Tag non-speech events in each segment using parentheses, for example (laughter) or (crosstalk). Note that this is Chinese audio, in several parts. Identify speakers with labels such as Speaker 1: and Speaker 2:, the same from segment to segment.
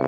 Speaker 1: 大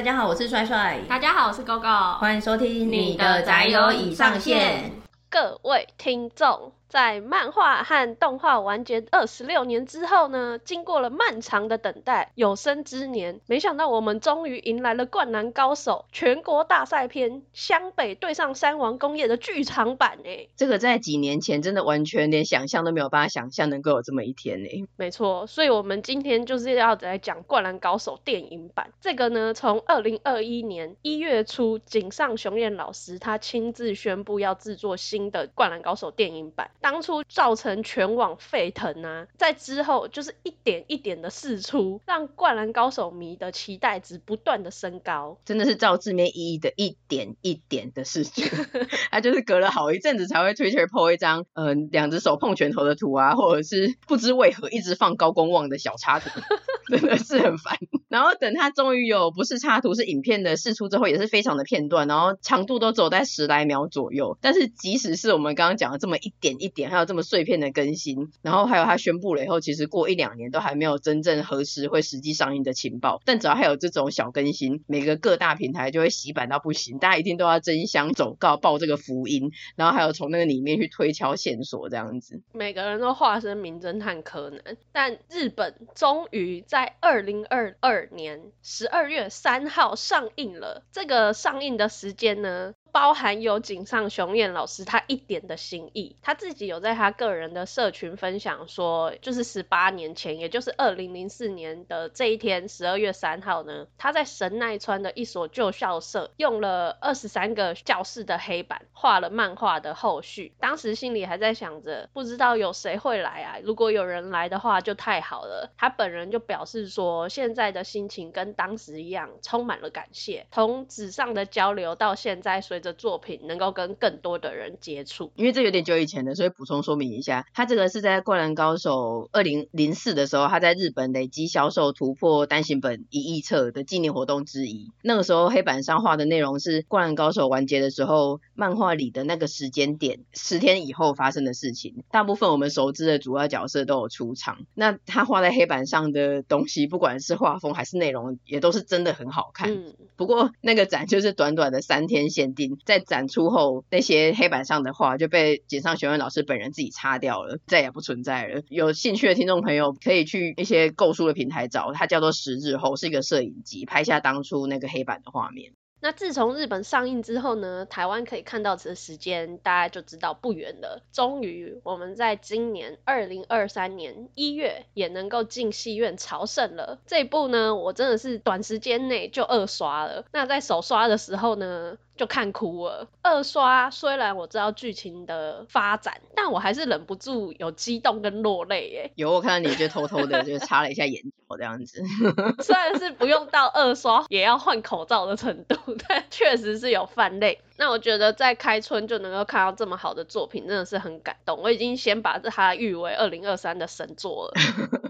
Speaker 1: 家好，我是帅帅。
Speaker 2: 大家好，我是 GoGo。
Speaker 1: 欢迎收听你的宅友已上线。
Speaker 2: 各位听众。在漫画和动画完结二十六年之后呢，经过了漫长的等待，有生之年，没想到我们终于迎来了《灌篮高手》全国大赛篇湘北对上三王工业的剧场版诶。
Speaker 1: 这个在几年前真的完全连想象都没有办法想象能够有这么一天诶。
Speaker 2: 没错，所以我们今天就是要来讲《灌篮高手》电影版。这个呢，从二零二一年一月初，井上雄彦老师他亲自宣布要制作新的《灌篮高手》电影版。当初造成全网沸腾啊，在之后就是一点一点的释出，让灌篮高手迷的期待值不断的升高，
Speaker 1: 真的是照字面意义的一点一点的释出，(laughs) 他就是隔了好一阵子才会 Twitter po 一张，嗯、呃，两只手碰拳头的图啊，或者是不知为何一直放高公望的小插图，(laughs) 真的是很烦。然后等他终于有不是插图是影片的释出之后，也是非常的片段，然后长度都走在十来秒左右。但是即使是我们刚刚讲的这么一点一点，还有这么碎片的更新，然后还有他宣布了以后，其实过一两年都还没有真正核实会实际上映的情报。但只要还有这种小更新，每个各大平台就会洗版到不行，大家一定都要争相走告报这个福音，然后还有从那个里面去推敲线索这样子。
Speaker 2: 每个人都化身名侦探柯南，但日本终于在二零二二年十二月三号上映了。这个上映的时间呢，包含有井上雄彦老师他一点的心意，他自己有在他个人的社群分享说，就是十八年前，也就是二零零四年的这一天，十二月三号呢，他在神奈川的一所旧校舍用了二十三个教室的黑板画了漫画的后续。当时心里还在想着，不知道有谁会来啊？如果有人来的话就太好了。他本人就表示说，现在的心情跟当时一样，充满了感谢。从纸上的交流到现在，随的作品能够跟更多的人接触，
Speaker 1: 因为这有点久以前的，所以补充说明一下，他这个是在《灌篮高手》二零零四的时候，他在日本累积销售突破单行本一亿册的纪念活动之一。那个时候黑板上画的内容是《灌篮高手》完结的时候，漫画里的那个时间点，十天以后发生的事情。大部分我们熟知的主要角色都有出场。那他画在黑板上的东西，不管是画风还是内容，也都是真的很好看。嗯、不过那个展就是短短的三天限定。在展出后，那些黑板上的画就被井上雄彦老师本人自己擦掉了，再也不存在了。有兴趣的听众朋友可以去一些购书的平台找，它叫做十日后，是一个摄影机拍下当初那个黑板的画面。
Speaker 2: 那自从日本上映之后呢，台湾可以看到此时间，大家就知道不远了。终于，我们在今年二零二三年一月也能够进戏院朝圣了。这一部呢，我真的是短时间内就二刷了。那在首刷的时候呢，就看哭了。二刷虽然我知道剧情的发展，但我还是忍不住有激动跟落泪耶。
Speaker 1: 有，我看到你就偷偷的就 (laughs) 擦了一下眼角这样子。(laughs)
Speaker 2: 虽然是不用到二刷也要换口罩的程度，但确实是有泛泪。那我觉得在开春就能够看到这么好的作品，真的是很感动。我已经先把它誉为二零二三的神作了。(laughs)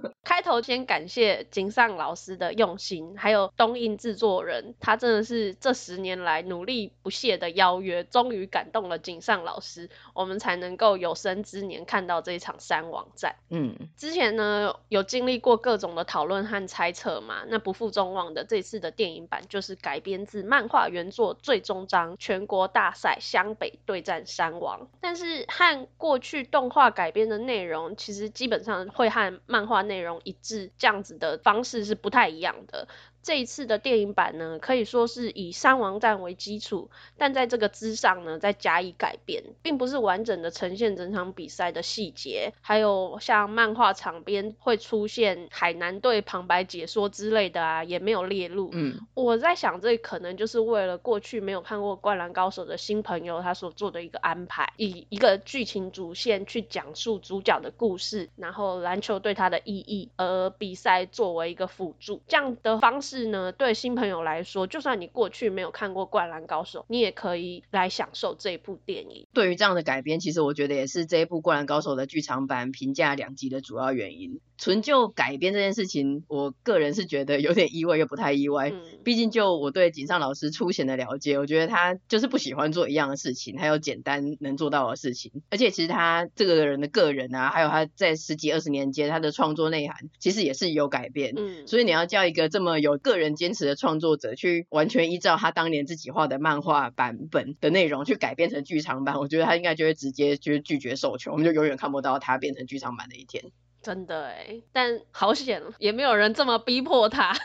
Speaker 2: 开头先感谢井上老师的用心，还有东映制作人，他真的是这十年来努力不懈的邀约，终于感动了井上老师，我们才能够有生之年看到这一场山王战。嗯，之前呢有经历过各种的讨论和猜测嘛，那不负众望的这次的电影版就是改编自漫画原作最终章，全国大赛湘北对战山王，但是和过去动画改编的内容，其实基本上会和漫画内容。一致这样子的方式是不太一样的。这一次的电影版呢，可以说是以三王战为基础，但在这个之上呢，再加以改变，并不是完整的呈现整场比赛的细节，还有像漫画场边会出现海南队旁白解说之类的啊，也没有列入。嗯，我在想，这可能就是为了过去没有看过《灌篮高手》的新朋友他所做的一个安排，以一个剧情主线去讲述主角的故事，然后篮球对他的意义，而比赛作为一个辅助，这样的方式。是呢，对新朋友来说，就算你过去没有看过《灌篮高手》，你也可以来享受这部电影。
Speaker 1: 对于这样的改编，其实我觉得也是这一部《灌篮高手》的剧场版评价两极的主要原因。纯就改编这件事情，我个人是觉得有点意外又不太意外。
Speaker 2: 嗯，
Speaker 1: 毕竟就我对井上老师粗浅的了解，我觉得他就是不喜欢做一样的事情，还有简单能做到的事情。而且其实他这个人的个人啊，还有他在十几二十年间他的创作内涵，其实也是有改变。
Speaker 2: 嗯，
Speaker 1: 所以你要叫一个这么有个人坚持的创作者，去完全依照他当年自己画的漫画版本的内容去改编成剧场版，我觉得他应该就会直接就是拒绝授权，我们就永远看不到他变成剧场版的一天。
Speaker 2: 真的哎，但好险，也没有人这么逼迫他。(laughs)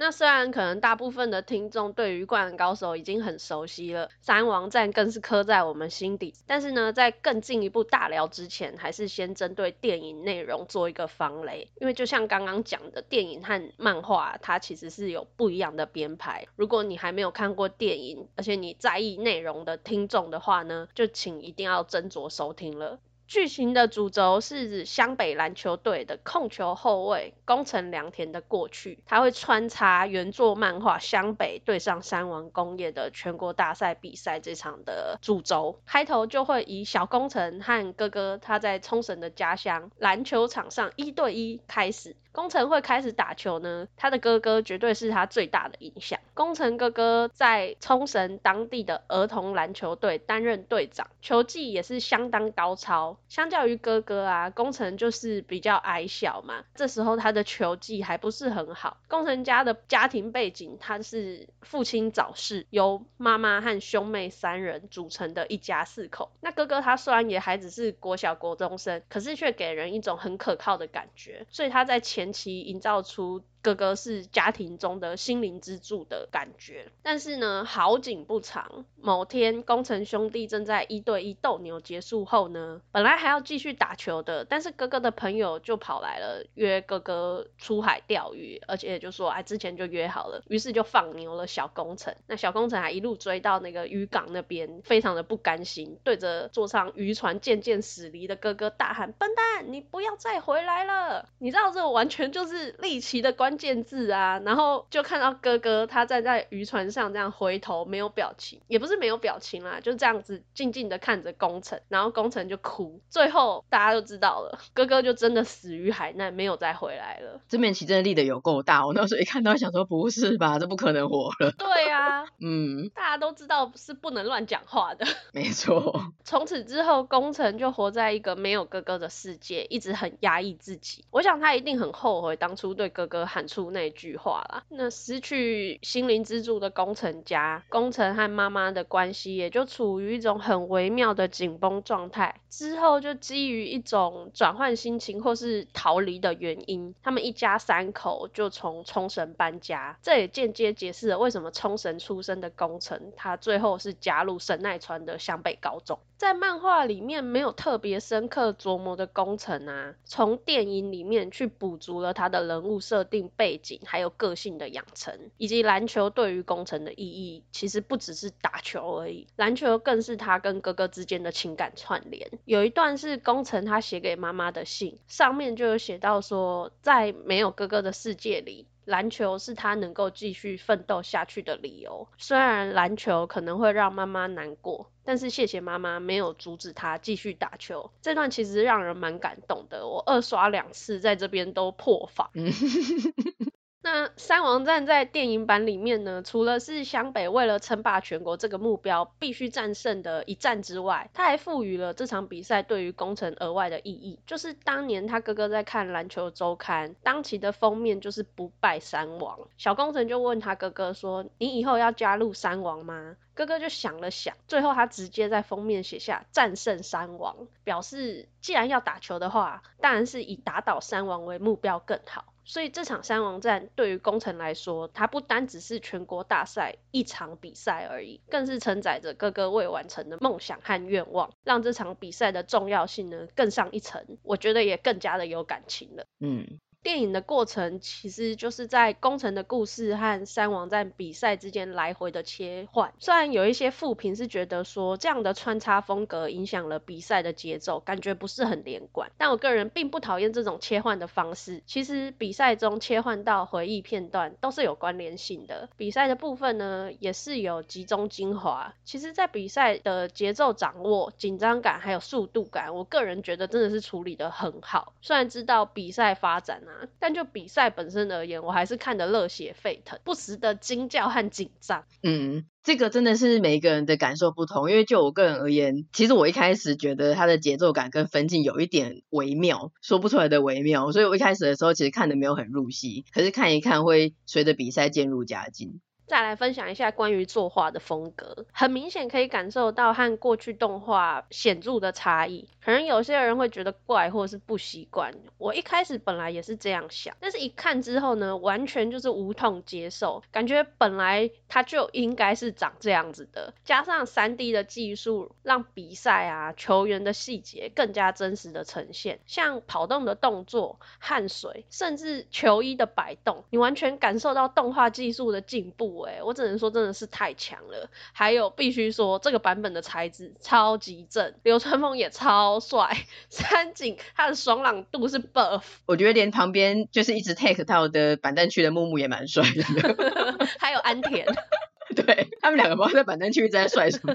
Speaker 2: 那虽然可能大部分的听众对于《灌篮高手》已经很熟悉了，三王战更是刻在我们心底。但是呢，在更进一步大聊之前，还是先针对电影内容做一个防雷。因为就像刚刚讲的，电影和漫画它其实是有不一样的编排。如果你还没有看过电影，而且你在意内容的听众的话呢，就请一定要斟酌收听了。剧情的主轴是指湘北篮球队的控球后卫宫城良田的过去，他会穿插原作漫画湘北对上山王工业的全国大赛比赛这场的主轴。开头就会以小宫城和哥哥他在冲绳的家乡篮球场上一对一开始。宫城会开始打球呢，他的哥哥绝对是他最大的影响。宫城哥哥在冲绳当地的儿童篮球队担任队长，球技也是相当高超。相较于哥哥啊，工程就是比较矮小嘛，这时候他的球技还不是很好。工程家的家庭背景，他是父亲早逝，由妈妈和兄妹三人组成的一家四口。那哥哥他虽然也还只是国小国中生，可是却给人一种很可靠的感觉，所以他在。前期营造出。哥哥是家庭中的心灵支柱的感觉，但是呢，好景不长。某天，工程兄弟正在一对一斗牛结束后呢，本来还要继续打球的，但是哥哥的朋友就跑来了，约哥哥出海钓鱼，而且就说哎，之前就约好了，于是就放牛了小工程。那小工程还一路追到那个渔港那边，非常的不甘心，对着坐上渔船渐渐驶离的哥哥大喊：“笨蛋，你不要再回来了！”你知道这完全就是丽奇的关。关键字啊，然后就看到哥哥他站在渔船上这样回头，没有表情，也不是没有表情啦，就这样子静静的看着工程，然后工程就哭，最后大家都知道了，哥哥就真的死于海难，没有再回来了。
Speaker 1: 这面旗真的立的有够大，我那时候一看到想说不是吧，这不可能活了。
Speaker 2: 对啊，
Speaker 1: 嗯，
Speaker 2: 大家都知道是不能乱讲话的。
Speaker 1: 没错。从
Speaker 2: 此之后，工程就活在一个没有哥哥的世界，一直很压抑自己。我想他一定很后悔当初对哥哥喊。出那句话啦，那失去心灵支柱的工程家，工程和妈妈的关系也就处于一种很微妙的紧绷状态。之后就基于一种转换心情或是逃离的原因，他们一家三口就从冲绳搬家。这也间接解释了为什么冲绳出生的工程，他最后是加入神奈川的湘北高中。在漫画里面没有特别深刻琢磨的工程啊，从电影里面去补足了他的人物设定、背景，还有个性的养成，以及篮球对于工程的意义，其实不只是打球而已，篮球更是他跟哥哥之间的情感串联。有一段是工程他写给妈妈的信，上面就有写到说，在没有哥哥的世界里。篮球是他能够继续奋斗下去的理由。虽然篮球可能会让妈妈难过，但是谢谢妈妈没有阻止他继续打球。这段其实让人蛮感动的，我二刷两次，在这边都破防。(laughs) 那三王战在电影版里面呢，除了是湘北为了称霸全国这个目标必须战胜的一战之外，他还赋予了这场比赛对于工程额外的意义，就是当年他哥哥在看篮球周刊，当期的封面就是不败三王。小工程就问他哥哥说：“你以后要加入三王吗？”哥哥就想了想，最后他直接在封面写下“战胜山王”，表示既然要打球的话，当然是以打倒山王为目标更好。所以这场山王战对于工程来说，它不单只是全国大赛一场比赛而已，更是承载着哥哥未完成的梦想和愿望，让这场比赛的重要性呢更上一层。我觉得也更加的有感情了。
Speaker 1: 嗯。
Speaker 2: 电影的过程其实就是在工程的故事和三王战比赛之间来回的切换。虽然有一些负评是觉得说这样的穿插风格影响了比赛的节奏，感觉不是很连贯，但我个人并不讨厌这种切换的方式。其实比赛中切换到回忆片段都是有关联性的，比赛的部分呢也是有集中精华。其实，在比赛的节奏掌握、紧张感还有速度感，我个人觉得真的是处理得很好。虽然知道比赛发展但就比赛本身而言，我还是看得热血沸腾，不时的惊叫和紧张。
Speaker 1: 嗯，这个真的是每一个人的感受不同，因为就我个人而言，其实我一开始觉得它的节奏感跟分镜有一点微妙，说不出来的微妙，所以我一开始的时候其实看的没有很入戏，可是看一看会随着比赛渐入佳境。
Speaker 2: 再来分享一下关于作画的风格，很明显可以感受到和过去动画显著的差异。可能有些人会觉得怪或是不习惯，我一开始本来也是这样想，但是一看之后呢，完全就是无痛接受，感觉本来它就应该是长这样子的，加上 3D 的技术，让比赛啊球员的细节更加真实的呈现，像跑动的动作、汗水，甚至球衣的摆动，你完全感受到动画技术的进步。哎，我只能说真的是太强了。还有必须说，这个版本的材质超级正，流川枫也超帅，三井他的爽朗度是 buff。
Speaker 1: 我觉得连旁边就是一直 take 到的板凳区的木木也蛮帅的，(laughs)
Speaker 2: 还有安田，(laughs)
Speaker 1: 对，他们两个不知道在板凳区一直在帅什么。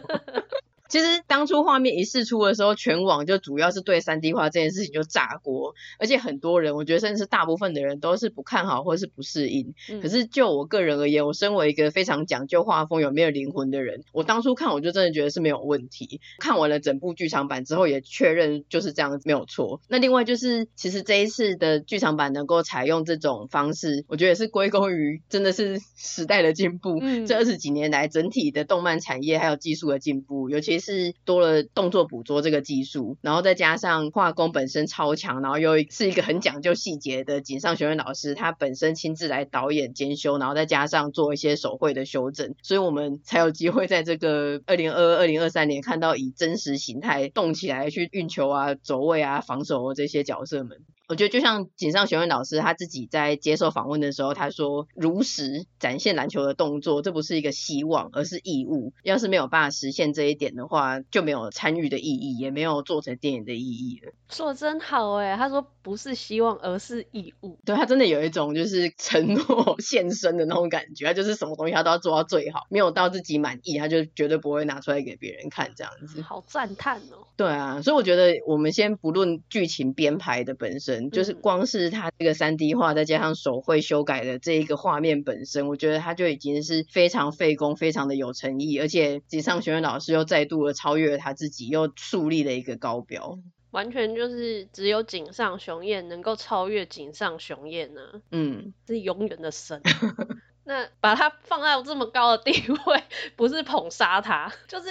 Speaker 1: 其实当初画面一释出的时候，全网就主要是对 3D 化这件事情就炸锅，而且很多人，我觉得甚至是大部分的人都是不看好或是不适应。嗯。可是就我个人而言，我身为一个非常讲究画风有没有灵魂的人，我当初看我就真的觉得是没有问题。看完了整部剧场版之后，也确认就是这样没有错。那另外就是，其实这一次的剧场版能够采用这种方式，我觉得也是归功于真的是时代的进步。嗯。这二十几年来，整体的动漫产业还有技术的进步，尤其。是多了动作捕捉这个技术，然后再加上画工本身超强，然后又是一个很讲究细节的井上学院老师，他本身亲自来导演兼修，然后再加上做一些手绘的修正，所以我们才有机会在这个二零二二、二零二三年看到以真实形态动起来去运球啊、走位啊、防守这些角色们。我觉得就像井上雄彦老师他自己在接受访问的时候，他说如实展现篮球的动作，这不是一个希望，而是义务。要是没有办法实现这一点的话，就没有参与的意义，也没有做成电影的意义了。
Speaker 2: 说的真好哎，他说不是希望，而是义务。
Speaker 1: 对，他真的有一种就是承诺献身的那种感觉，他就是什么东西他都要做到最好，没有到自己满意，他就绝对不会拿出来给别人看这样子。
Speaker 2: 好赞叹哦。
Speaker 1: 对啊，所以我觉得我们先不论剧情编排的本身。就是光是他这个三 D 画，再加上手绘修改的这一个画面本身，我觉得他就已经是非常费工、非常的有诚意，而且井上雄彦老师又再度的超越了他自己，又树立了一个高标。
Speaker 2: 完全就是只有井上雄彦能够超越井上雄彦呢，嗯，是永远的神。(laughs) 那把他放在这么高的地位，(laughs) 不是捧杀他，就是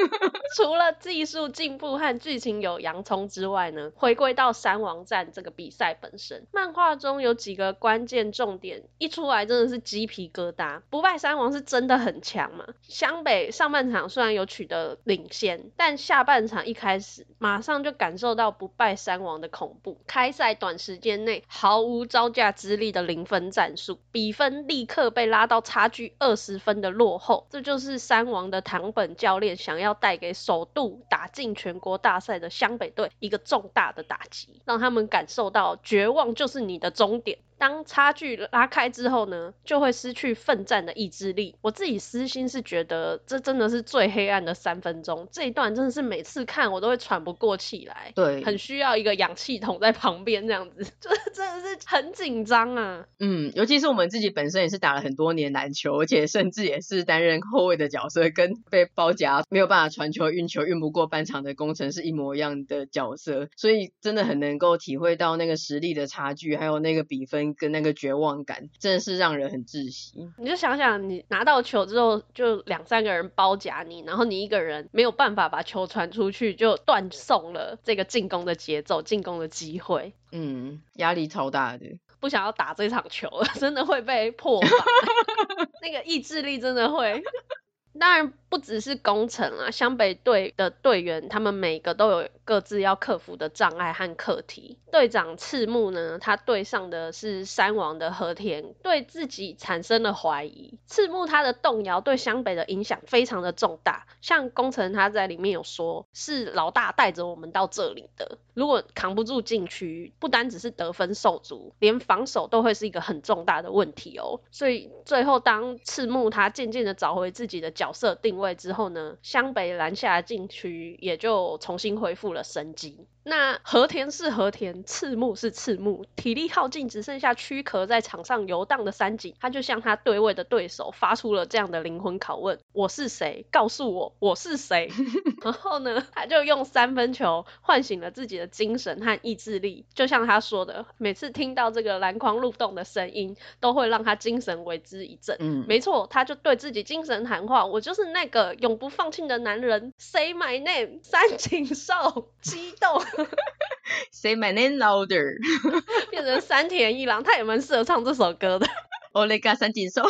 Speaker 2: (laughs) 除了技术进步和剧情有洋葱之外呢，回归到三王战这个比赛本身，漫画中有几个关键重点一出来真的是鸡皮疙瘩。不败三王是真的很强嘛？湘北上半场虽然有取得领先，但下半场一开始马上就感受到不败三王的恐怖。开赛短时间内毫无招架之力的零分战术，比分立刻。被拉到差距二十分的落后，这就是三王的堂本教练想要带给首度打进全国大赛的湘北队一个重大的打击，让他们感受到绝望就是你的终点。当差距拉开之后呢，就会失去奋战的意志力。我自己私心是觉得，这真的是最黑暗的三分钟。这一段真的是每次看我都会喘不过气来，
Speaker 1: 对，
Speaker 2: 很需要一个氧气筒在旁边这样子，(laughs) 就是真的是很紧张啊。
Speaker 1: 嗯，尤其是我们自己本身也是打了很多年篮球，而且甚至也是担任后卫的角色，跟被包夹没有办法传球、运球运不过半场的工程是一模一样的角色，所以真的很能够体会到那个实力的差距，还有那个比分。跟那个绝望感，真的是让人很窒息。
Speaker 2: 你就想想，你拿到球之后，就两三个人包夹你，然后你一个人没有办法把球传出去，就断送了这个进攻的节奏、进攻的机会。
Speaker 1: 嗯，压力超大的，
Speaker 2: 不想要打这场球了，(laughs) 真的会被破防，(laughs) 那个意志力真的会。(laughs) 当然，不只是宫城啊，湘北队的队员他们每个都有各自要克服的障碍和课题。队长赤木呢，他对上的是山王的和田，对自己产生了怀疑。赤木他的动摇对湘北的影响非常的重大，像宫城他在里面有说，是老大带着我们到这里的。如果扛不住禁区，不单只是得分受阻，连防守都会是一个很重大的问题哦。所以最后当赤木他渐渐的找回自己的角色定位之后呢，湘北篮下禁区也就重新恢复了生机。那和田是和田，赤木是赤木，体力耗尽，只剩下躯壳在场上游荡的三井，他就向他对位的对手发出了这样的灵魂拷问：我是谁？告诉我我是谁？(laughs) 然后呢，他就用三分球唤醒了自己的精神和意志力，就像他说的，每次听到这个篮筐入洞的声音，都会让他精神为之一振。嗯，没错，他就对自己精神喊话：我就是那个永不放弃的男人。Say my name，三井寿，激动。
Speaker 1: Say my name louder，
Speaker 2: 变成山田一郎，他也蛮适合唱这首歌的。
Speaker 1: Olega 三井寿。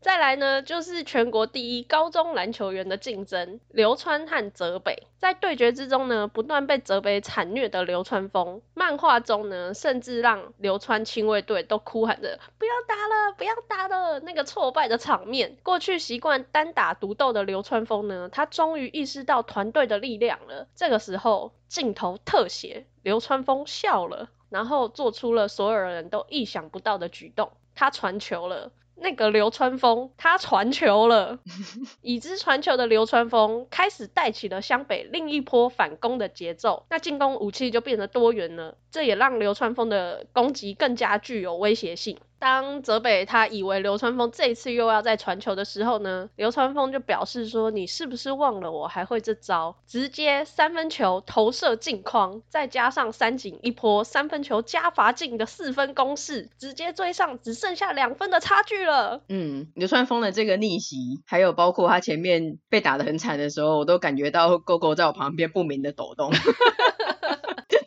Speaker 2: 再来呢，就是全国第一高中篮球员的竞争，流川和泽北在对决之中呢，不断被泽北惨虐的流川枫，漫画中呢，甚至让流川亲卫队都哭喊着不要打了，不要打了，那个挫败的场面。过去习惯单打独斗的流川枫呢，他终于意识到团队的力量了。这个时候，镜头特写，流川枫笑了，然后做出了所有人都意想不到的举动，他传球了。那个流川枫，他传球了，(laughs) 已知传球的流川枫开始带起了湘北另一波反攻的节奏，那进攻武器就变得多元了，这也让流川枫的攻击更加具有威胁性。当泽北他以为流川枫这次又要再传球的时候呢，流川枫就表示说：“你是不是忘了我还会这招？”直接三分球投射进框，再加上三井一波三分球加罚进的四分攻势，直接追上只剩下两分的差距了。
Speaker 1: 嗯，流川枫的这个逆袭，还有包括他前面被打得很惨的时候，我都感觉到狗狗在我旁边不明的抖动。(laughs)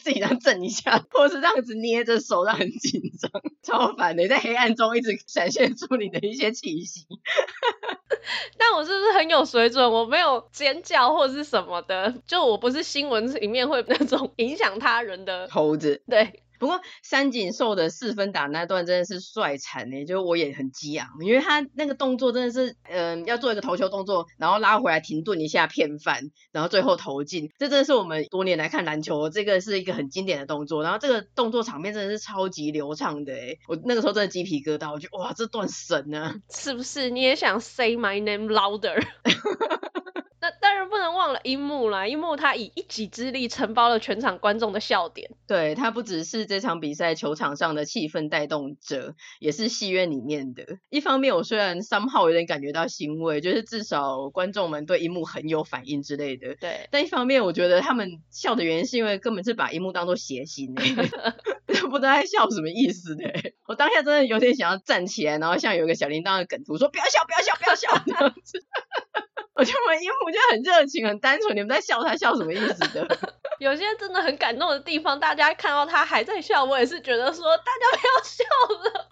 Speaker 1: 自己这样震一下，(laughs) 或是这样子捏着手，让很紧张，超烦的。在黑暗中一直闪现出你的一些气息。(laughs)
Speaker 2: 但我是不是很有水准？我没有尖叫或是什么的，就我不是新闻里面会那种影响他人的
Speaker 1: 猴子。
Speaker 2: 对。
Speaker 1: 不过三井寿的四分打那段真的是帅惨呢，就我也很激昂，因为他那个动作真的是，嗯、呃，要做一个投球动作，然后拉回来停顿一下骗翻，然后最后投进，这真的是我们多年来看篮球，这个是一个很经典的动作，然后这个动作场面真的是超级流畅的诶，我那个时候真的鸡皮疙瘩，我觉得哇，这段神啊，
Speaker 2: 是不是？你也想 say my name louder？(laughs) (laughs) 那当然不能忘了樱木啦，樱木他以一己之力承包了全场观众的笑点。
Speaker 1: 对，他不只是这场比赛球场上的气氛带动者，也是戏院里面的。一方面，我虽然 somehow 有点感觉到欣慰，就是至少观众们对樱木很有反应之类的。
Speaker 2: 对。
Speaker 1: 但一方面，我觉得他们笑的原因是因为根本是把樱木当做谐星诶，(laughs) 不知道在笑什么意思的。我当下真的有点想要站起来，然后像有一个小铃铛的梗图说不要笑，不要笑，不要笑这样子。我觉得我们樱木就很热情、很单纯，你们在笑他笑什么意思的？(laughs)
Speaker 2: 有些真的很感动的地方，大家看到他还在笑，我也是觉得说大家不要笑了。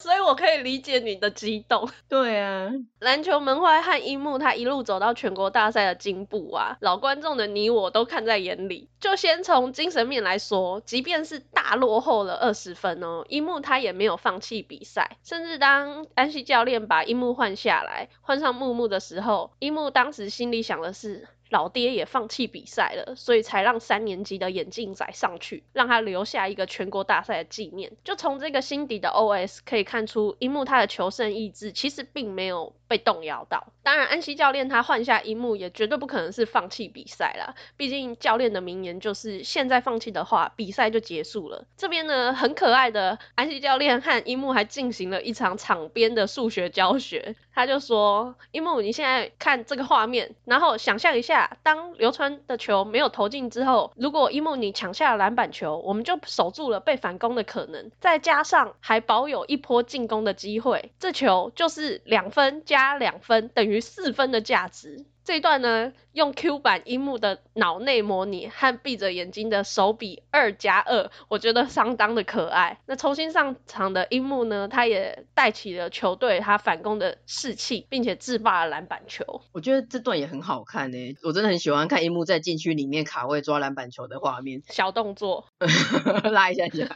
Speaker 2: 所以我可以理解你的激动。(laughs)
Speaker 1: 对啊，
Speaker 2: 篮球门外和樱木他一路走到全国大赛的进步啊，老观众的你我都看在眼里。就先从精神面来说，即便是大落后了二十分哦，樱木他也没有放弃比赛，甚至当安西教练把樱木换下来，换上木木的时候，樱木当时心里想的是。老爹也放弃比赛了，所以才让三年级的眼镜仔上去，让他留下一个全国大赛的纪念。就从这个心底的 OS 可以看出，樱木他的求胜意志其实并没有被动摇到。当然，安西教练他换下樱木也绝对不可能是放弃比赛啦，毕竟教练的名言就是现在放弃的话，比赛就结束了。这边呢，很可爱的安西教练和樱木还进行了一场场边的数学教学。他就说：“樱木，你现在看这个画面，然后想象一下，当流川的球没有投进之后，如果樱木你抢下了篮板球，我们就守住了被反攻的可能，再加上还保有一波进攻的机会，这球就是两分加两分等于四分的价值。这一段呢，用 Q 版樱木的脑内模拟和闭着眼睛的手比二加二，我觉得相当的可爱。那重新上场的樱木呢，他也带起了球队他反攻的士气，并且制霸了篮板球。
Speaker 1: 我觉得这段也很好看呢，我真的很喜欢看樱木在禁区里面卡位抓篮板球的画面，
Speaker 2: 小动作，(laughs)
Speaker 1: 拉一下下。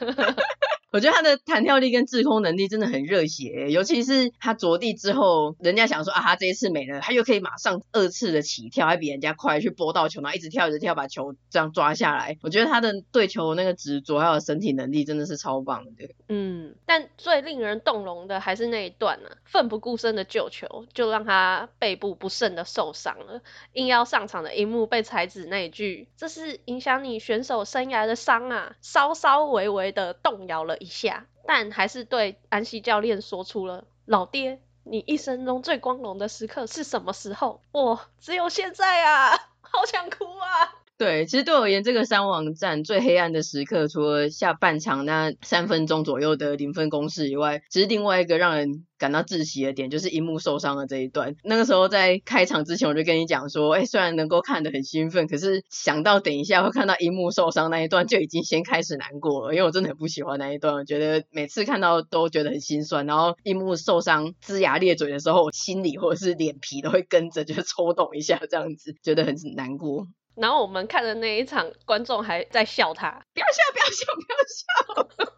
Speaker 1: 我觉得他的弹跳力跟滞空能力真的很热血，尤其是他着地之后，人家想说啊，他这一次没了，他又可以马上二次的起跳，还比人家快去拨到球，然后一直跳一直跳，把球这样抓下来。我觉得他的对球那个执着还有身体能力真的是超棒的。
Speaker 2: 嗯，但最令人动容的还是那一段呢、啊，奋不顾身的救球，就让他背部不慎的受伤了。硬要上场的樱木被彩子那一句“这是影响你选手生涯的伤啊”，稍稍微微的动摇了。一下，但还是对安西教练说出了：“老爹，你一生中最光荣的时刻是什么时候？我只有现在啊，好想哭啊！”
Speaker 1: 对，其实对我而言，这个三王战最黑暗的时刻，除了下半场那三分钟左右的零分攻势以外，其实另外一个让人感到窒息的点，就是樱木受伤的这一段。那个时候在开场之前，我就跟你讲说，哎，虽然能够看得很兴奋，可是想到等一下会看到樱木受伤那一段，就已经先开始难过了，因为我真的很不喜欢那一段，我觉得每次看到都觉得很心酸。然后樱木受伤龇牙咧嘴的时候，心里或者是脸皮都会跟着就是抽动一下，这样子觉得很难过。
Speaker 2: 然后我们看的那一场，观众还在笑他，
Speaker 1: 不要笑，不要笑，不要笑。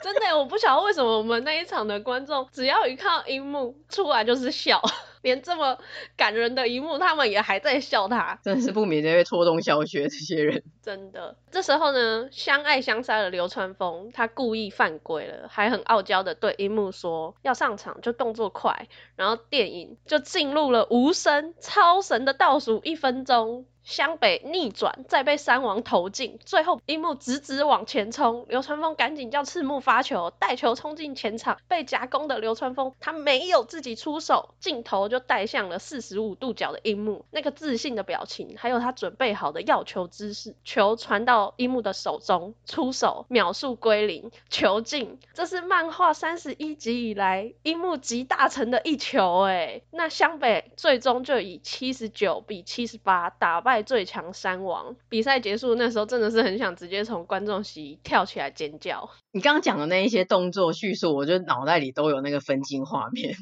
Speaker 1: (laughs)
Speaker 2: 真的，我不晓得为什么我们那一场的观众，只要一看到樱木出来就是笑，连这么感人的一幕，他们也还在笑他，
Speaker 1: 真是不免的会戳中小学这些人。
Speaker 2: 真的，这时候呢，相爱相杀的流川枫，他故意犯规了，还很傲娇的对樱木说，要上场就动作快，然后电影就进入了无声超神的倒数一分钟。湘北逆转，再被山王投进，最后樱木直直往前冲，流川枫赶紧叫赤木发球，带球冲进前场，被夹攻的流川枫他没有自己出手，镜头就带向了四十五度角的樱木，那个自信的表情，还有他准备好的要球姿势，球传到樱木的手中，出手秒数归零，球进，这是漫画三十一集以来樱木集大成的一球哎，那湘北最终就以七十九比七十八打败。最强山王，比赛结束那时候真的是很想直接从观众席跳起来尖叫。
Speaker 1: 你刚刚讲的那一些动作叙述，我就脑袋里都有那个分镜画面，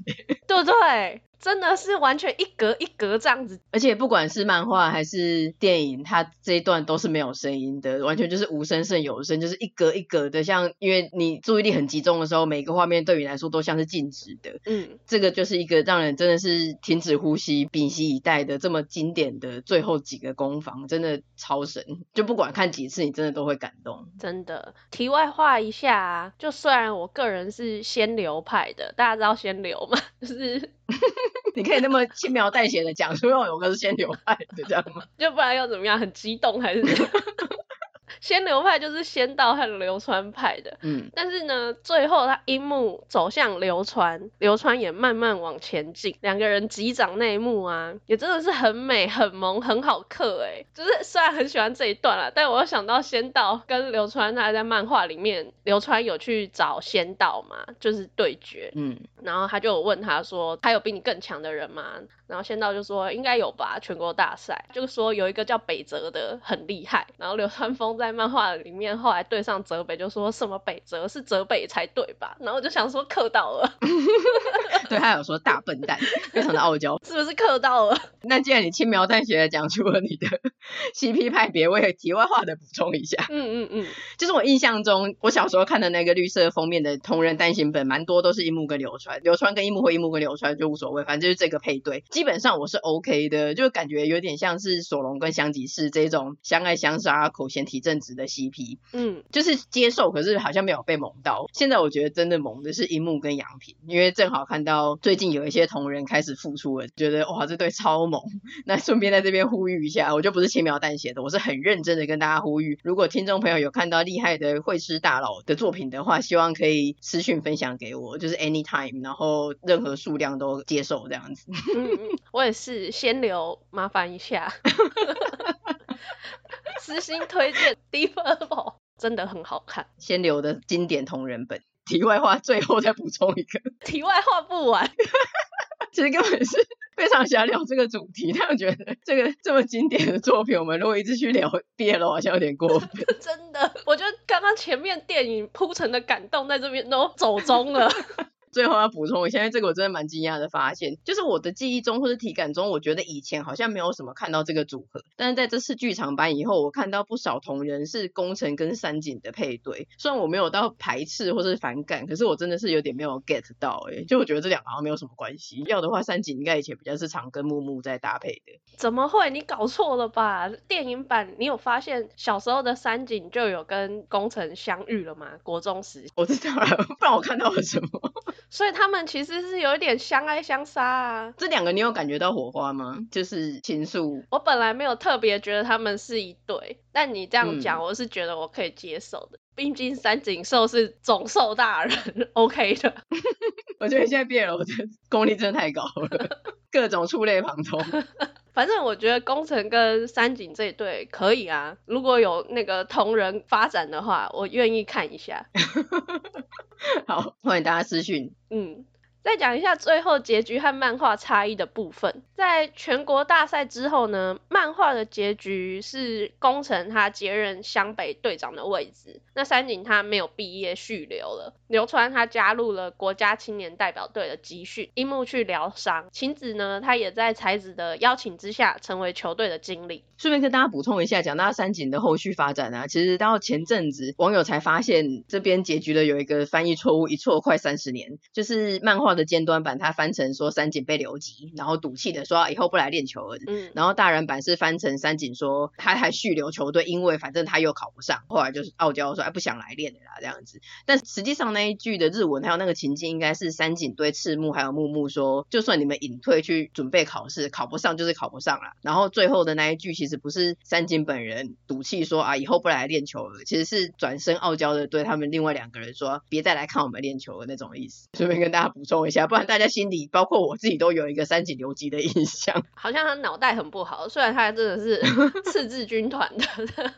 Speaker 2: 对 (laughs) 不对？真的是完全一格一格这样子，
Speaker 1: 而且不管是漫画还是电影，它这一段都是没有声音的，完全就是无声胜有声，就是一格一格的，像因为你注意力很集中的时候，每个画面对你来说都像是静止的。
Speaker 2: 嗯，
Speaker 1: 这个就是一个让人真的是停止呼吸、屏息以待的这么经典的最后几个攻防，真的超神，就不管看几次，你真的都会感动。
Speaker 2: 真的，题外话一下啊，就虽然我个人是仙流派的，大家知道仙流吗？(laughs) 就是。(laughs)
Speaker 1: 你可以那么轻描淡写的讲出让有个是先流汗的这样吗？(laughs)
Speaker 2: 就不然要怎么样？很激动还是？仙流派就是仙道和流川派的，嗯，但是呢，最后他樱木走向流川，流川也慢慢往前进，两个人击掌那一幕啊，也真的是很美、很萌、很好嗑哎，就是虽然很喜欢这一段啦，但我又想到仙道跟流川，他在漫画里面，流川有去找仙道嘛，就是对决，嗯，然后他就有问他说，他有比你更强的人吗？然后仙道就说应该有吧，全国大赛，就是说有一个叫北泽的很厉害，然后流川枫在。漫画里面后来对上泽北就说什么北泽是泽北才对吧？然后我就想说嗑到了，(laughs)
Speaker 1: 对他有说大笨蛋，非常的傲娇，(laughs)
Speaker 2: 是不是嗑到了？(laughs)
Speaker 1: 那既然你轻描淡写的讲出了你的 CP 派别，我也题外话的补充一下，
Speaker 2: 嗯嗯嗯，
Speaker 1: 就是我印象中我小时候看的那个绿色封面的同人单行本，蛮多都是樱木跟流川，流川跟樱木或樱木跟流川就无所谓，反正就是这个配对，基本上我是 OK 的，就感觉有点像是索隆跟香吉士这种相爱相杀、口嫌体正直的 CP，
Speaker 2: 嗯，
Speaker 1: 就是接受，可是好像没有被萌到。现在我觉得真的萌的是樱木跟杨平，因为正好看到最近有一些同人开始复出了，觉得哇，这对超萌。(laughs) 那顺便在这边呼吁一下，我就不是轻描淡写的，我是很认真的跟大家呼吁，如果听众朋友有看到厉害的绘师大佬的作品的话，希望可以私讯分享给我，就是 anytime，然后任何数量都接受这样子。
Speaker 2: 嗯嗯，我也是先留，麻烦一下。(laughs) 私心推荐《Ball》，真的很好看。
Speaker 1: 先留的经典同人本。题外话，最后再补充一个。
Speaker 2: 题外话不完，(laughs)
Speaker 1: 其实根本是非常想聊这个主题，但我觉得这个这么经典的作品，我们如果一直去聊毕业了，好像有点过分。(laughs)
Speaker 2: 真的，我觉得刚刚前面电影铺陈的感动，在这边都走中了。
Speaker 1: 最后要补充一下，因为这个我真的蛮惊讶的发现，就是我的记忆中或者体感中，我觉得以前好像没有什么看到这个组合，但是在这次剧场版以后，我看到不少同人是宫城跟山井的配对，虽然我没有到排斥或是反感，可是我真的是有点没有 get 到，哎，就我觉得这两个好像没有什么关系。要的话，山井应该以前比较是常跟木木在搭配的。
Speaker 2: 怎么会？你搞错了吧？电影版你有发现小时候的山井就有跟宫城相遇了吗？国中时
Speaker 1: 我知道了，不然我看到了什么？
Speaker 2: 所以他们其实是有一点相爱相杀啊。
Speaker 1: 这两个你有感觉到火花吗？就是情愫。
Speaker 2: 我本来没有特别觉得他们是一对，但你这样讲，我是觉得我可以接受的。毕竟三井寿是总寿大人，(laughs) OK 的。
Speaker 1: 我觉得现在变了，我觉得功力真的太高了，(laughs) 各种触类旁通。(laughs)
Speaker 2: 反正我觉得工程跟三井这一对可以啊，如果有那个同人发展的话，我愿意看一下。(laughs)
Speaker 1: 好，欢迎大家私讯。
Speaker 2: 嗯。再讲一下最后结局和漫画差异的部分。在全国大赛之后呢，漫画的结局是宫城他接任湘北队长的位置，那三井他没有毕业续留了，流川他加入了国家青年代表队的集训，樱木去疗伤，晴子呢，他也在才子的邀请之下成为球队的经理。
Speaker 1: 顺便跟大家补充一下，讲到三井的后续发展啊，其实到前阵子网友才发现这边结局的有一个翻译错误，一错快三十年，就是漫画。的尖端版，他翻成说三井被留级，然后赌气的说以后不来练球了。嗯，然后大人版是翻成三井说他还续留球队，因为反正他又考不上，后来就是傲娇说哎不想来练了啦这样子。但实际上那一句的日文还有那个情境，应该是三井对赤木还有木木说，就算你们隐退去准备考试，考不上就是考不上了。然后最后的那一句其实不是三井本人赌气说啊以后不来练球了，其实是转身傲娇的对他们另外两个人说别再来看我们练球的那种意思。顺便跟大家补充。一下，不然大家心里，包括我自己，都有一个三井留级的印象。(laughs)
Speaker 2: 好像他脑袋很不好，虽然他真的是 (laughs) 赤字军团的。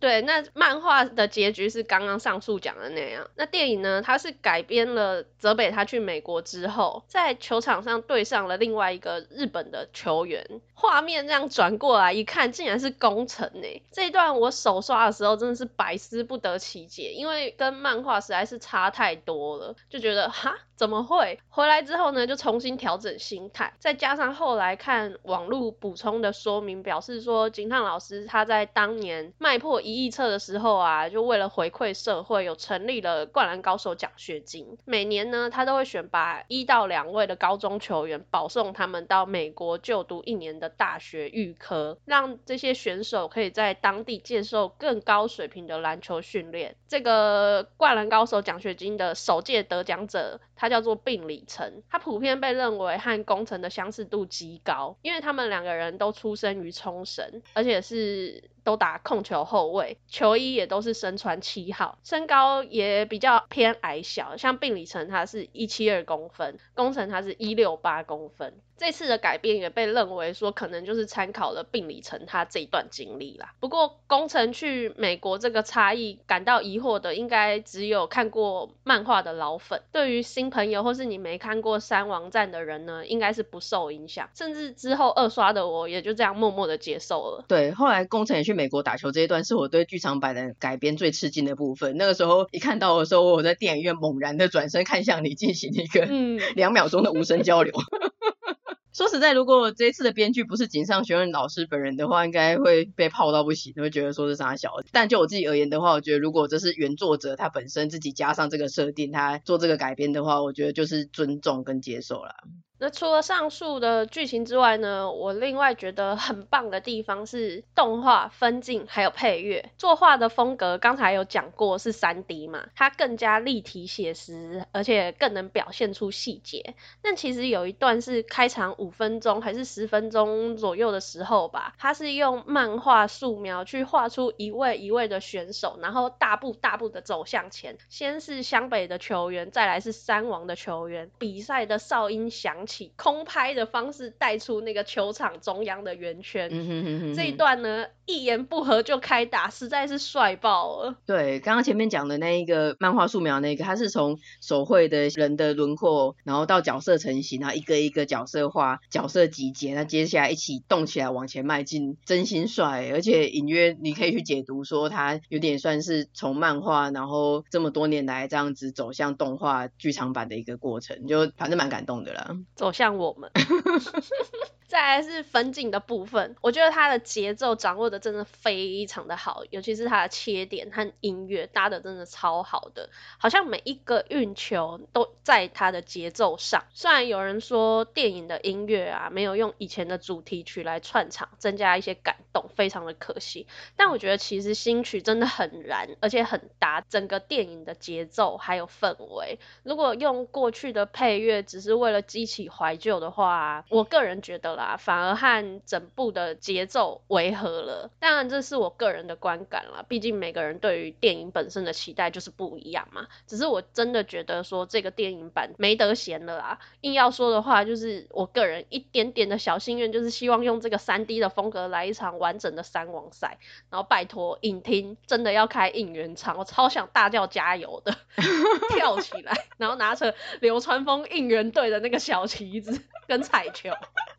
Speaker 2: 对，那漫画的结局是刚刚上述讲的那样。那电影呢？它是改编了泽北他去美国之后，在球场上对上了另外一个日本的球员。画面这样转过来一看，竟然是宫城诶！这一段我手刷的时候真的是百思不得其解，因为跟漫画实在是差太多了，就觉得哈，怎么会？回来之后呢，就重新调整心态，再加上后来看网络补充的说明，表示说井上老师他在当年卖破一亿册的时候啊，就为了回馈社会，有成立了灌篮高手奖学金，每年呢他都会选拔一到两位的高中球员，保送他们到美国就读一年的大学预科，让这些选手可以在当地接受更高水平的篮球训练。这个灌篮高手奖学金的首届得奖者，叫做并里澄，他普遍被认为和宫城的相似度极高，因为他们两个人都出生于冲绳，而且是。都打控球后卫，球衣也都是身穿七号，身高也比较偏矮小，像病理层他是一七二公分，宫城他是一六八公分。这次的改编也被认为说可能就是参考了病理成他这一段经历啦。不过工程去美国这个差异感到疑惑的，应该只有看过漫画的老粉。对于新朋友或是你没看过三王战的人呢，应该是不受影响。甚至之后二刷的我也就这样默默的接受了。
Speaker 1: 对，后来工程也去美国打球这一段是我对剧场版的改编最吃惊的部分。那个时候一看到的时候，我在电影院猛然的转身看向你，进行一个 (laughs) 两秒钟的无声交流。(laughs) 说实在，如果这一次的编剧不是井上学院老师本人的话，应该会被泡到不行，会觉得说是啥小。但就我自己而言的话，我觉得如果这是原作者他本身自己加上这个设定，他做这个改编的话，我觉得就是尊重跟接受了。
Speaker 2: 那除了上述的剧情之外呢，我另外觉得很棒的地方是动画分镜还有配乐。作画的风格刚才有讲过是 3D 嘛，它更加立体写实，而且更能表现出细节。但其实有一段是开场五分钟还是十分钟左右的时候吧，它是用漫画素描去画出一位一位的选手，然后大步大步的走向前，先是湘北的球员，再来是山王的球员，比赛的哨音响起空拍的方式带出那个球场中央的圆圈，嗯、哼哼哼。这一段呢，一言不合就开打，实在是帅爆了。
Speaker 1: 对，刚刚前面讲的那一个漫画素描那个，他是从手绘的人的轮廓，然后到角色成型，然后一个一个角色画，角色集结，那接下来一起动起来往前迈进，真心帅。而且隐约你可以去解读说，他有点算是从漫画，然后这么多年来这样子走向动画剧场版的一个过程，就反正蛮感动的啦。
Speaker 2: 走向我们。(laughs) 再来是粉景的部分，我觉得它的节奏掌握的真的非常的好，尤其是它的切点和音乐搭的真的超好的，好像每一个运球都在它的节奏上。虽然有人说电影的音乐啊没有用以前的主题曲来串场，增加一些感动，非常的可惜。但我觉得其实新曲真的很燃，而且很搭整个电影的节奏还有氛围。如果用过去的配乐只是为了激起怀旧的话，我个人觉得啦。反而和整部的节奏违和了，当然这是我个人的观感啦，毕竟每个人对于电影本身的期待就是不一样嘛。只是我真的觉得说这个电影版没得闲了啦，硬要说的话，就是我个人一点点的小心愿，就是希望用这个三 D 的风格来一场完整的三王赛，然后拜托影厅真的要开应援场，我超想大叫加油的，(laughs) 跳起来，然后拿着流川枫应援队的那个小旗子跟彩球。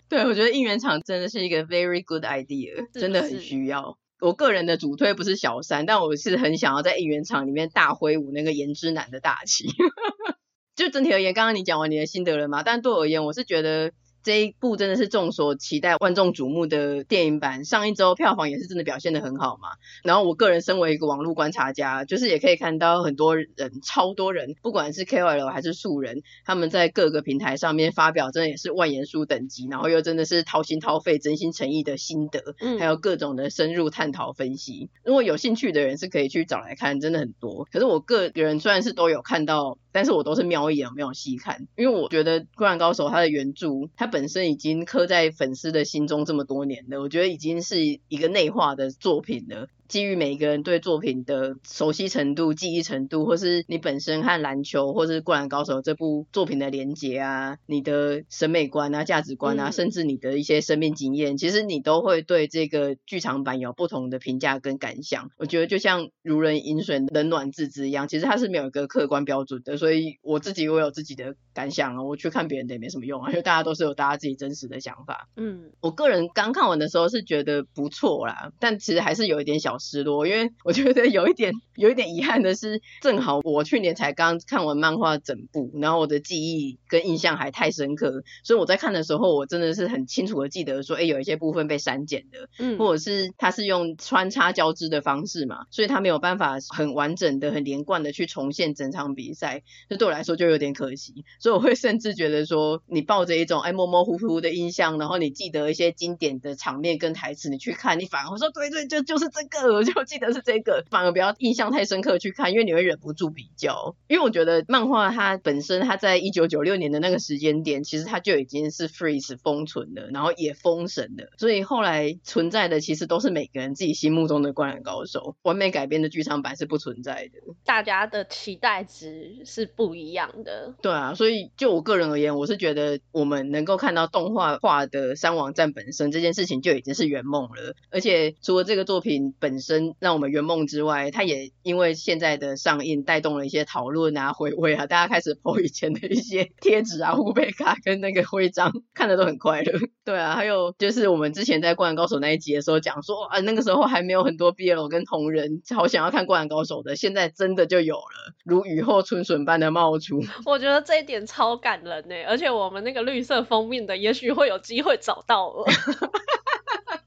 Speaker 1: 对，我觉得应援场真的是一个 very good idea？真的很需要。我个人的主推不是小三，但我是很想要在应援场里面大挥舞那个颜之男的大旗。(laughs) 就整体而言，刚刚你讲完你的心得了吗？但对我而言，我是觉得。这一部真的是众所期待、万众瞩目的电影版，上一周票房也是真的表现得很好嘛。然后我个人身为一个网络观察家，就是也可以看到很多人、超多人，不管是 KOL 还是素人，他们在各个平台上面发表，真的也是万言书等级，然后又真的是掏心掏肺、真心诚意的心得，还有各种的深入探讨分析。如果有兴趣的人是可以去找来看，真的很多。可是我个人虽然是都有看到。但是我都是瞄一眼，没有细看，因为我觉得《灌篮高手》它的原著，它本身已经刻在粉丝的心中这么多年了，我觉得已经是一个内化的作品了。基于每一个人对作品的熟悉程度、记忆程度，或是你本身和篮球或是《灌篮高手》这部作品的连接啊，你的审美观啊、价值观啊，甚至你的一些生命经验，其实你都会对这个剧场版有不同的评价跟感想。我觉得就像如人饮水，冷暖自知一样，其实它是没有一个客观标准的。所以我自己我有自己的感想啊，我去看别人的也没什么用啊，(laughs) 因为大家都是有大家自己真实的想法。嗯，我个人刚看完的时候是觉得不错啦，但其实还是有一点小失落，因为我觉得有一点有一点遗憾的是，正好我去年才刚看完漫画整部，然后我的记忆跟印象还太深刻，所以我在看的时候，我真的是很清楚的记得说，哎，有一些部分被删减的，嗯，或者是它是用穿插交织的方式嘛，所以它没有办法很完整的、很连贯的去重现整场比赛，这对我来说就有点可惜，所以我会甚至觉得说，你抱着一种哎模模糊糊的印象，然后你记得一些经典的场面跟台词，你去看，你反而会说，对对，就就是这个，我就。记得是这个，反而不要印象太深刻去看，因为你会忍不住比较。因为我觉得漫画它本身，它在一九九六年的那个时间点，其实它就已经是 freeze 封存了，然后也封神了。所以后来存在的其实都是每个人自己心目中的灌篮高手，完美改编的剧场版是不存在的。
Speaker 2: 大家的期待值是不一样的。
Speaker 1: 对啊，所以就我个人而言，我是觉得我们能够看到动画化的三网站本身这件事情就已经是圆梦了。而且除了这个作品本本身，让我们圆梦之外，它也因为现在的上映带动了一些讨论啊、回味啊，大家开始 po 以前的一些贴纸啊、护贝卡跟那个徽章，看得都很快乐。对啊，还有就是我们之前在《灌篮高手》那一集的时候讲说，啊，那个时候还没有很多 BL 跟同人，好想要看《灌篮高手》的，现在真的就有了，如雨后春笋般的冒出。(laughs)
Speaker 2: 我觉得这一点超感人呢，而且我们那个绿色封面的，也许会有机会找到了。(laughs)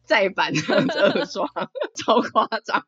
Speaker 1: 再版的 (laughs) 二刷，超夸张。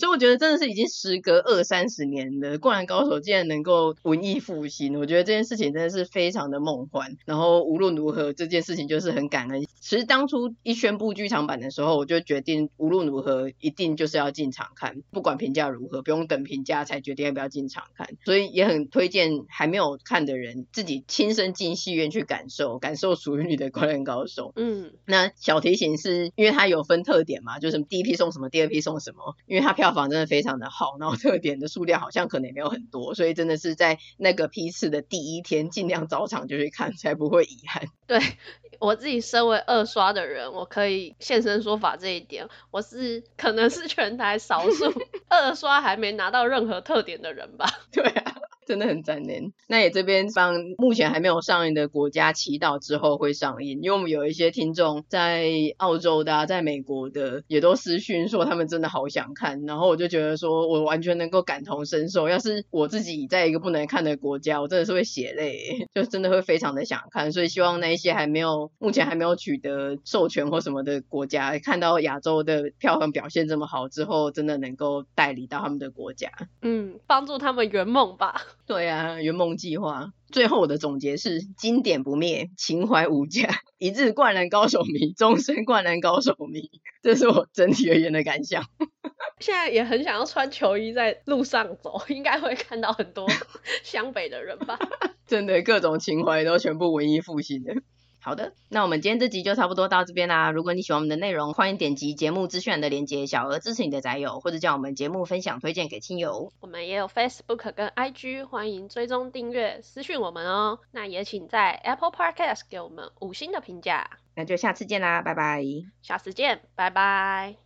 Speaker 1: 所以我觉得真的是已经时隔二三十年的，《灌篮高手》竟然能够文艺复兴，我觉得这件事情真的是非常的梦幻。然后无论如何，这件事情就是很感恩。其实当初一宣布剧场版的时候，我就决定无论如何一定就是要进场看，不管评价如何，不用等评价才决定要不要进场看。所以也很推荐还没有看的人自己亲身进戏院去感受，感受属于你的《灌篮高手》。嗯，那小提醒是因为它有分特点嘛，就是第一批送什么，第二批送什么，因为它票。票房真的非常的好，然后特点的数量好像可能也没有很多，所以真的是在那个批次的第一天尽量早场就去看，才不会遗憾。
Speaker 2: 对，(laughs) 我自己身为二刷的人，我可以现身说法这一点，我是可能是全台少数 (laughs) 二刷还没拿到任何特点的人吧？
Speaker 1: 对啊。真的很赞呢。那也这边帮目前还没有上映的国家祈祷之后会上映，因为我们有一些听众在澳洲的、在美国的，也都私讯说他们真的好想看。然后我就觉得说，我完全能够感同身受。要是我自己在一个不能看的国家，我真的是会血泪，(laughs) 就真的会非常的想看。所以希望那一些还没有，目前还没有取得授权或什么的国家，看到亚洲的票房表现这么好之后，真的能够代理到他们的国家，
Speaker 2: 嗯，帮助他们圆梦吧。
Speaker 1: 对啊，圆梦计划。最后我的总结是：经典不灭，情怀无价，(laughs) 一日灌篮高手迷，终身灌篮高手迷。这是我整体而言的感想。(laughs)
Speaker 2: 现在也很想要穿球衣在路上走，应该会看到很多 (laughs) 湘北的人吧？
Speaker 1: 真的，各种情怀都全部文艺复兴的。好的，那我们今天这集就差不多到这边啦。如果你喜欢我们的内容，欢迎点击节目资讯的链接，小额支持你的宅友，或者将我们节目分享推荐给亲友。
Speaker 2: 我们也有 Facebook 跟 IG，欢迎追踪订阅私讯我们哦。那也请在 Apple Podcast 给我们五星的评价。
Speaker 1: 那就下次见啦，拜拜。
Speaker 2: 下次见，拜拜。